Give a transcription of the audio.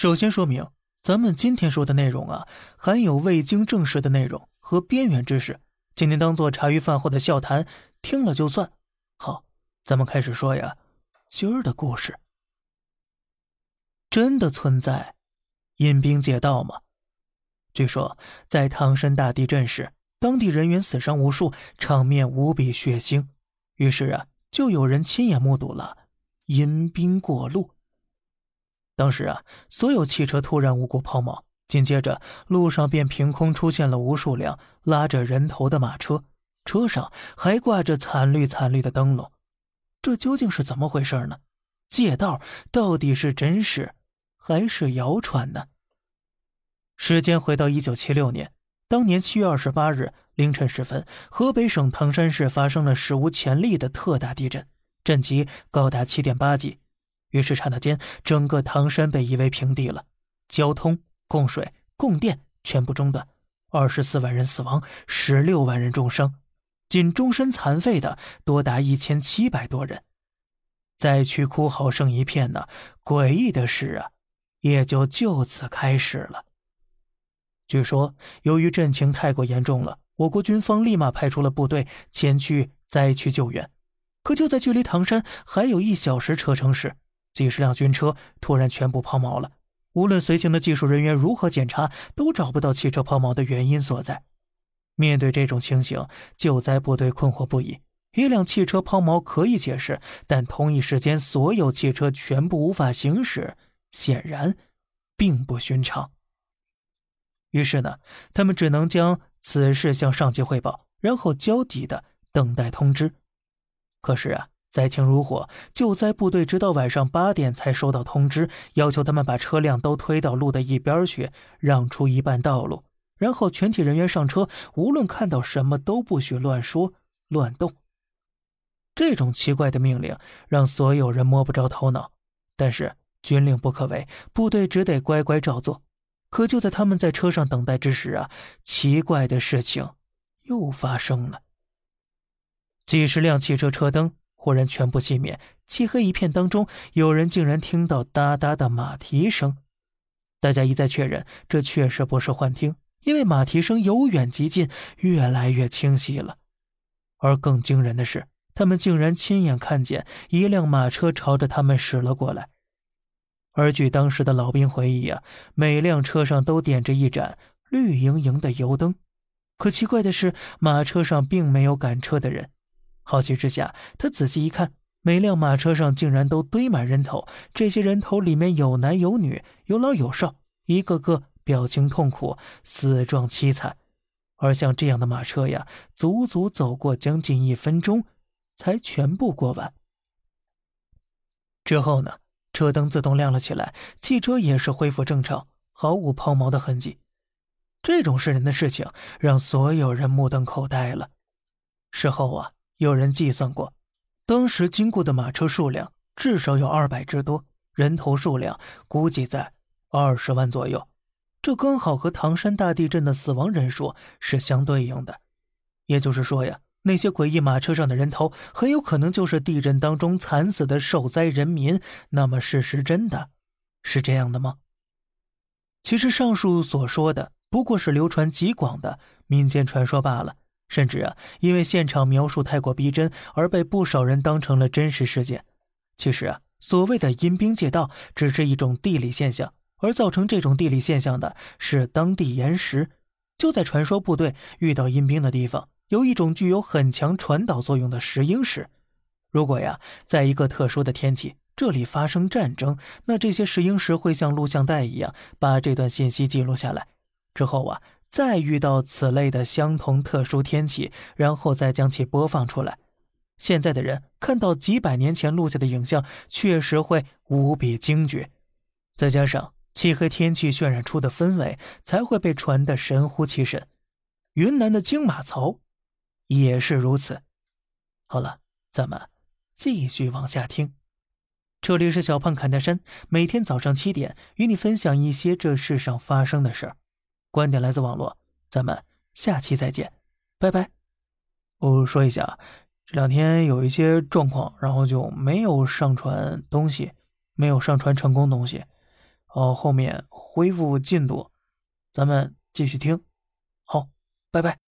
首先说明，咱们今天说的内容啊，含有未经证实的内容和边缘知识，今天当做茶余饭后的笑谈，听了就算。好，咱们开始说呀，今儿的故事。真的存在阴兵借道吗？据说在唐山大地震时，当地人员死伤无数，场面无比血腥。于是啊，就有人亲眼目睹了阴兵过路。当时啊，所有汽车突然无故抛锚，紧接着路上便凭空出现了无数辆拉着人头的马车，车上还挂着惨绿惨绿的灯笼。这究竟是怎么回事呢？借道到底是真实还是谣传呢？时间回到一九七六年，当年七月二十八日凌晨时分，河北省唐山市发生了史无前例的特大地震，震级高达七点八级。于是刹那间，整个唐山被夷为平地了，交通、供水、供电全部中断，二十四万人死亡，十六万人重伤，仅终身残废的多达一千七百多人，灾区哭嚎声一片呢。诡异的事啊，也就就此开始了。据说，由于震情太过严重了，我国军方立马派出了部队前去灾区救援，可就在距离唐山还有一小时车程时，几十辆军车突然全部抛锚了，无论随行的技术人员如何检查，都找不到汽车抛锚的原因所在。面对这种情形，救灾部队困惑不已。一辆汽车抛锚可以解释，但同一时间所有汽车全部无法行驶，显然并不寻常。于是呢，他们只能将此事向上级汇报，然后焦急的等待通知。可是啊。灾情如火，救灾部队直到晚上八点才收到通知，要求他们把车辆都推到路的一边去，让出一半道路，然后全体人员上车，无论看到什么都不许乱说、乱动。这种奇怪的命令让所有人摸不着头脑，但是军令不可违，部队只得乖乖照做。可就在他们在车上等待之时啊，奇怪的事情又发生了，几十辆汽车车灯。忽然全部熄灭，漆黑一片当中，有人竟然听到哒哒的马蹄声。大家一再确认，这确实不是幻听，因为马蹄声由远及近，越来越清晰了。而更惊人的是，他们竟然亲眼看见一辆马车朝着他们驶了过来。而据当时的老兵回忆啊，每辆车上都点着一盏绿莹莹的油灯。可奇怪的是，马车上并没有赶车的人。好奇之下，他仔细一看，每辆马车上竟然都堆满人头。这些人头里面有男有女，有老有少，一个个表情痛苦，死状凄惨。而像这样的马车呀，足足走过将近一分钟，才全部过完。之后呢，车灯自动亮了起来，汽车也是恢复正常，毫无抛锚的痕迹。这种瘆人的事情让所有人目瞪口呆了。事后啊。有人计算过，当时经过的马车数量至少有二百之多，人头数量估计在二十万左右，这刚好和唐山大地震的死亡人数是相对应的。也就是说呀，那些诡异马车上的人头很有可能就是地震当中惨死的受灾人民。那么，事实真的是这样的吗？其实，上述所说的不过是流传极广的民间传说罢了。甚至啊，因为现场描述太过逼真，而被不少人当成了真实事件。其实啊，所谓的阴兵借道只是一种地理现象，而造成这种地理现象的是当地岩石。就在传说部队遇到阴兵的地方，有一种具有很强传导作用的石英石。如果呀，在一个特殊的天气，这里发生战争，那这些石英石会像录像带一样，把这段信息记录下来。之后啊。再遇到此类的相同特殊天气，然后再将其播放出来，现在的人看到几百年前录下的影像，确实会无比惊觉。再加上漆黑天气渲染出的氛围，才会被传得神乎其神。云南的金马槽也是如此。好了，咱们继续往下听。这里是小胖侃大山，每天早上七点与你分享一些这世上发生的事儿。观点来自网络，咱们下期再见，拜拜。我说一下，这两天有一些状况，然后就没有上传东西，没有上传成功东西。哦，后面恢复进度，咱们继续听。好，拜拜。